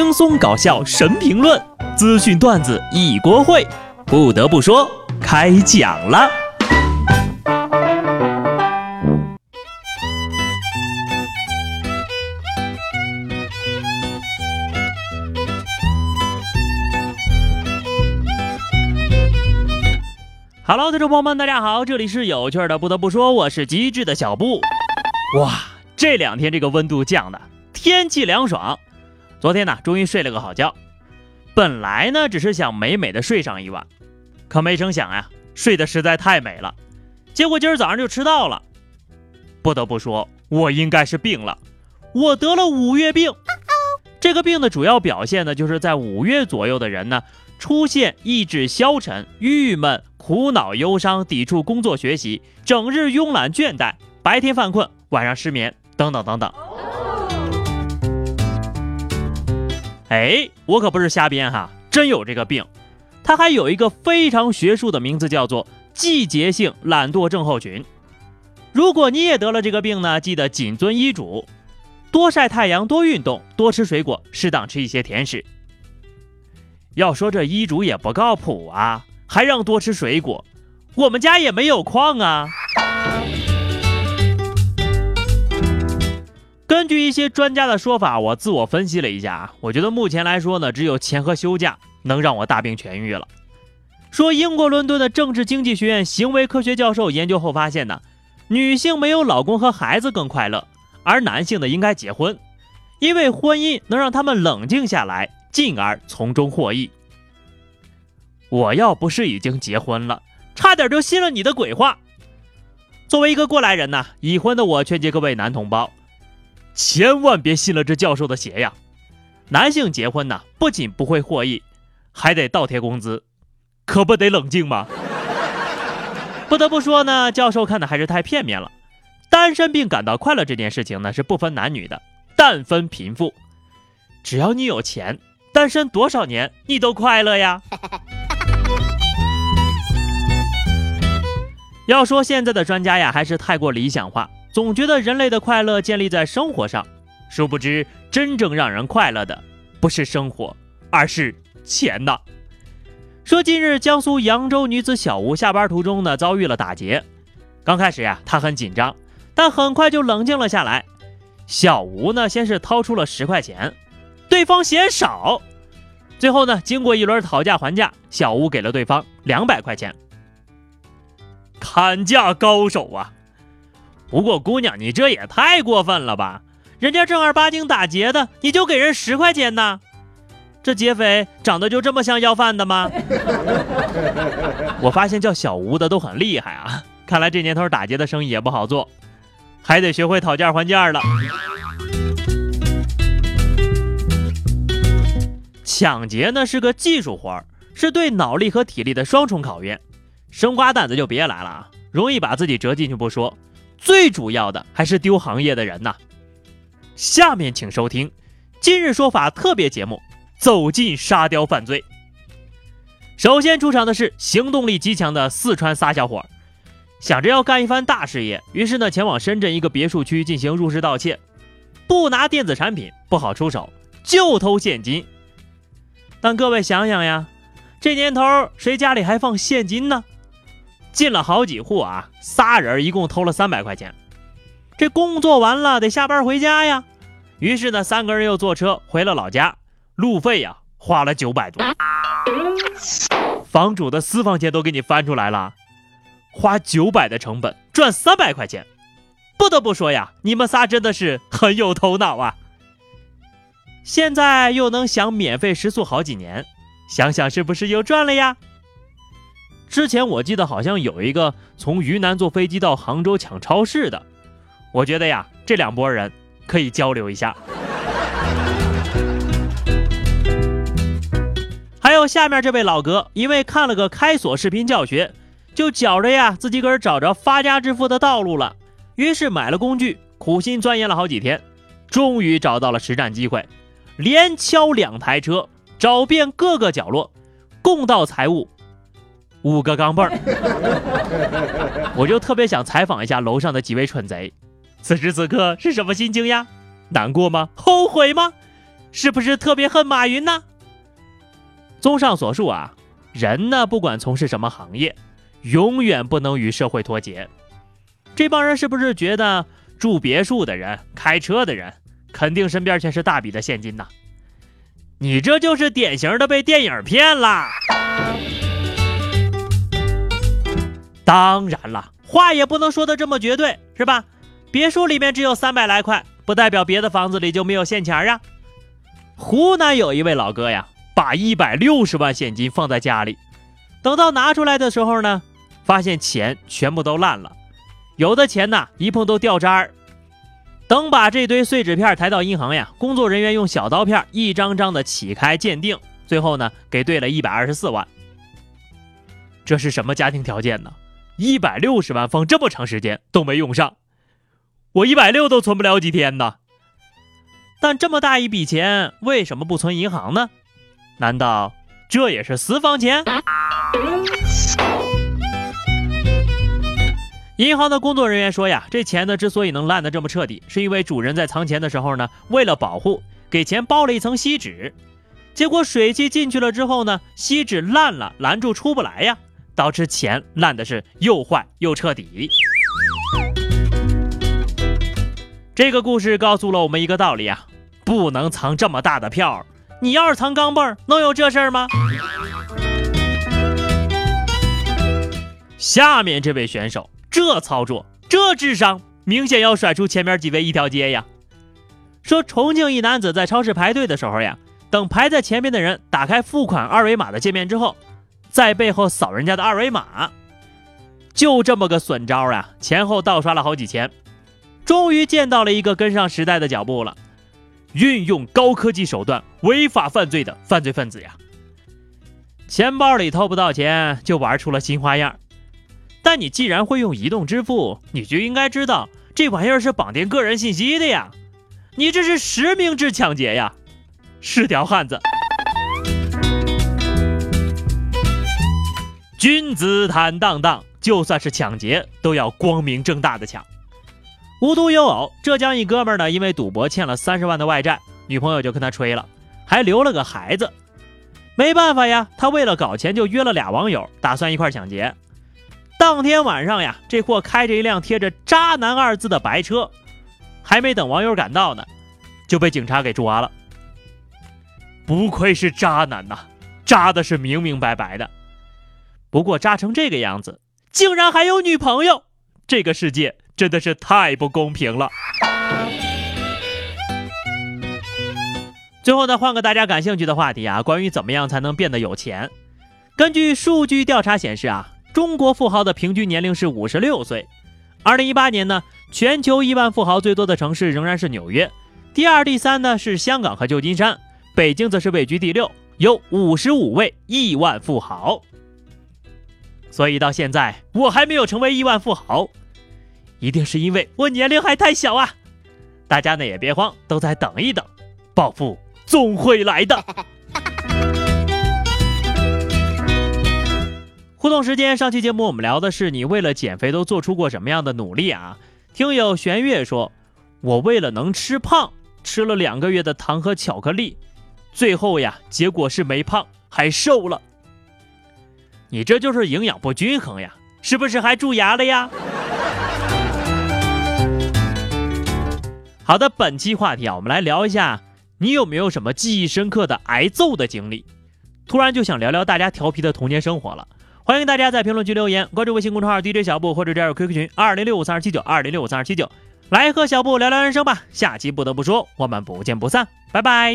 轻松搞笑神评论，资讯段子一锅烩。不得不说，开讲了。Hello，听众朋友们，大家好，这里是有趣的。不得不说，我是机智的小布。哇，这两天这个温度降的，天气凉爽。昨天呢，终于睡了个好觉。本来呢，只是想美美的睡上一晚，可没成想呀，睡得实在太美了。结果今儿早上就迟到了。不得不说，我应该是病了，我得了五月病。这个病的主要表现呢，就是在五月左右的人呢，出现意志消沉、郁闷、苦恼、忧伤、抵触工作学习、整日慵懒倦怠、白天犯困、晚上失眠等等等等。哎，我可不是瞎编哈，真有这个病，它还有一个非常学术的名字，叫做季节性懒惰症候群。如果你也得了这个病呢，记得谨遵医嘱，多晒太阳，多运动，多吃水果，适当吃一些甜食。要说这医嘱也不靠谱啊，还让多吃水果，我们家也没有矿啊。根据一些专家的说法，我自我分析了一下啊，我觉得目前来说呢，只有钱和休假能让我大病痊愈了。说英国伦敦的政治经济学院行为科学教授研究后发现呢，女性没有老公和孩子更快乐，而男性呢应该结婚，因为婚姻能让他们冷静下来，进而从中获益。我要不是已经结婚了，差点就信了你的鬼话。作为一个过来人呢，已婚的我劝诫各位男同胞。千万别信了这教授的邪呀！男性结婚呢，不仅不会获益，还得倒贴工资，可不得冷静吗？不得不说呢，教授看的还是太片面了。单身并感到快乐这件事情呢，是不分男女的，但分贫富。只要你有钱，单身多少年你都快乐呀。要说现在的专家呀，还是太过理想化。总觉得人类的快乐建立在生活上，殊不知真正让人快乐的不是生活，而是钱呐。说近日江苏扬州女子小吴下班途中呢遭遇了打劫，刚开始呀她很紧张，但很快就冷静了下来。小吴呢先是掏出了十块钱，对方嫌少，最后呢经过一轮讨价还价，小吴给了对方两百块钱。砍价高手啊！不过，姑娘，你这也太过分了吧！人家正儿八经打劫的，你就给人十块钱呢？这劫匪长得就这么像要饭的吗？我发现叫小吴的都很厉害啊！看来这年头打劫的生意也不好做，还得学会讨价还价了。抢劫呢是个技术活儿，是对脑力和体力的双重考验。生瓜蛋子就别来了啊，容易把自己折进去不说。最主要的还是丢行业的人呐。下面请收听《今日说法》特别节目《走进沙雕犯罪》。首先出场的是行动力极强的四川仨小伙，想着要干一番大事业，于是呢前往深圳一个别墅区进行入室盗窃。不拿电子产品不好出手，就偷现金。但各位想想呀，这年头谁家里还放现金呢？进了好几户啊，仨人一共偷了三百块钱。这工作完了得下班回家呀，于是呢，三个人又坐车回了老家，路费呀花了九百多。房主的私房钱都给你翻出来了，花九百的成本赚三百块钱，不得不说呀，你们仨真的是很有头脑啊。现在又能享免费食宿好几年，想想是不是又赚了呀？之前我记得好像有一个从云南坐飞机到杭州抢超市的，我觉得呀，这两拨人可以交流一下。还有下面这位老哥，因为看了个开锁视频教学，就觉着呀自己个儿找着发家致富的道路了，于是买了工具，苦心钻研了好几天，终于找到了实战机会，连敲两台车，找遍各个角落，共到财物。五个钢镚儿，我就特别想采访一下楼上的几位蠢贼，此时此刻是什么心情呀？难过吗？后悔吗？是不是特别恨马云呢？综上所述啊，人呢不管从事什么行业，永远不能与社会脱节。这帮人是不是觉得住别墅的人、开车的人，肯定身边全是大笔的现金呢？你这就是典型的被电影骗啦！当然了，话也不能说的这么绝对，是吧？别墅里面只有三百来块，不代表别的房子里就没有现钱啊。湖南有一位老哥呀，把一百六十万现金放在家里，等到拿出来的时候呢，发现钱全部都烂了，有的钱呢一碰都掉渣儿。等把这堆碎纸片抬到银行呀，工作人员用小刀片一张张的起开鉴定，最后呢给兑了一百二十四万。这是什么家庭条件呢？一百六十万放这么长时间都没用上，我一百六都存不了几天呢。但这么大一笔钱为什么不存银行呢？难道这也是私房钱？银行的工作人员说呀，这钱呢之所以能烂得这么彻底，是因为主人在藏钱的时候呢，为了保护，给钱包了一层锡纸。结果水汽进去了之后呢，锡纸烂了，拦住出不来呀，导致钱烂的是又坏又彻底。这个故事告诉了我们一个道理啊，不能藏这么大的票。你要是藏钢镚，能有这事儿吗？下面这位选手。这操作，这智商，明显要甩出前面几位一条街呀！说重庆一男子在超市排队的时候呀，等排在前面的人打开付款二维码的界面之后，在背后扫人家的二维码，就这么个损招啊！前后盗刷了好几千，终于见到了一个跟上时代的脚步了，运用高科技手段违法犯罪的犯罪分子呀！钱包里偷不到钱，就玩出了新花样。但你既然会用移动支付，你就应该知道这玩意儿是绑定个人信息的呀！你这是实名制抢劫呀！是条汉子。君子坦荡荡，就算是抢劫，都要光明正大的抢。无独有偶，浙江一哥们呢，因为赌博欠了三十万的外债，女朋友就跟他吹了，还留了个孩子。没办法呀，他为了搞钱，就约了俩网友，打算一块抢劫。当天晚上呀，这货开着一辆贴着“渣男”二字的白车，还没等网友赶到呢，就被警察给抓了。不愧是渣男呐，渣的是明明白白的。不过扎成这个样子，竟然还有女朋友，这个世界真的是太不公平了。最后呢，换个大家感兴趣的话题啊，关于怎么样才能变得有钱？根据数据调查显示啊。中国富豪的平均年龄是五十六岁。二零一八年呢，全球亿万富豪最多的城市仍然是纽约，第二、第三呢是香港和旧金山，北京则是位居第六，有五十五位亿万富豪。所以到现在我还没有成为亿万富豪，一定是因为我年龄还太小啊！大家呢也别慌，都再等一等，暴富总会来的。互动时间，上期节目我们聊的是你为了减肥都做出过什么样的努力啊？听友玄月说，我为了能吃胖，吃了两个月的糖和巧克力，最后呀，结果是没胖，还瘦了。你这就是营养不均衡呀，是不是还蛀牙了呀？好的，本期话题啊，我们来聊一下，你有没有什么记忆深刻的挨揍的经历？突然就想聊聊大家调皮的童年生活了。欢迎大家在评论区留言，关注微信公众号 DJ 小布或者加入 QQ 群二零六五三二七九二零六五三二七九，来和小布聊聊人生吧。下期不得不说，我们不见不散，拜拜。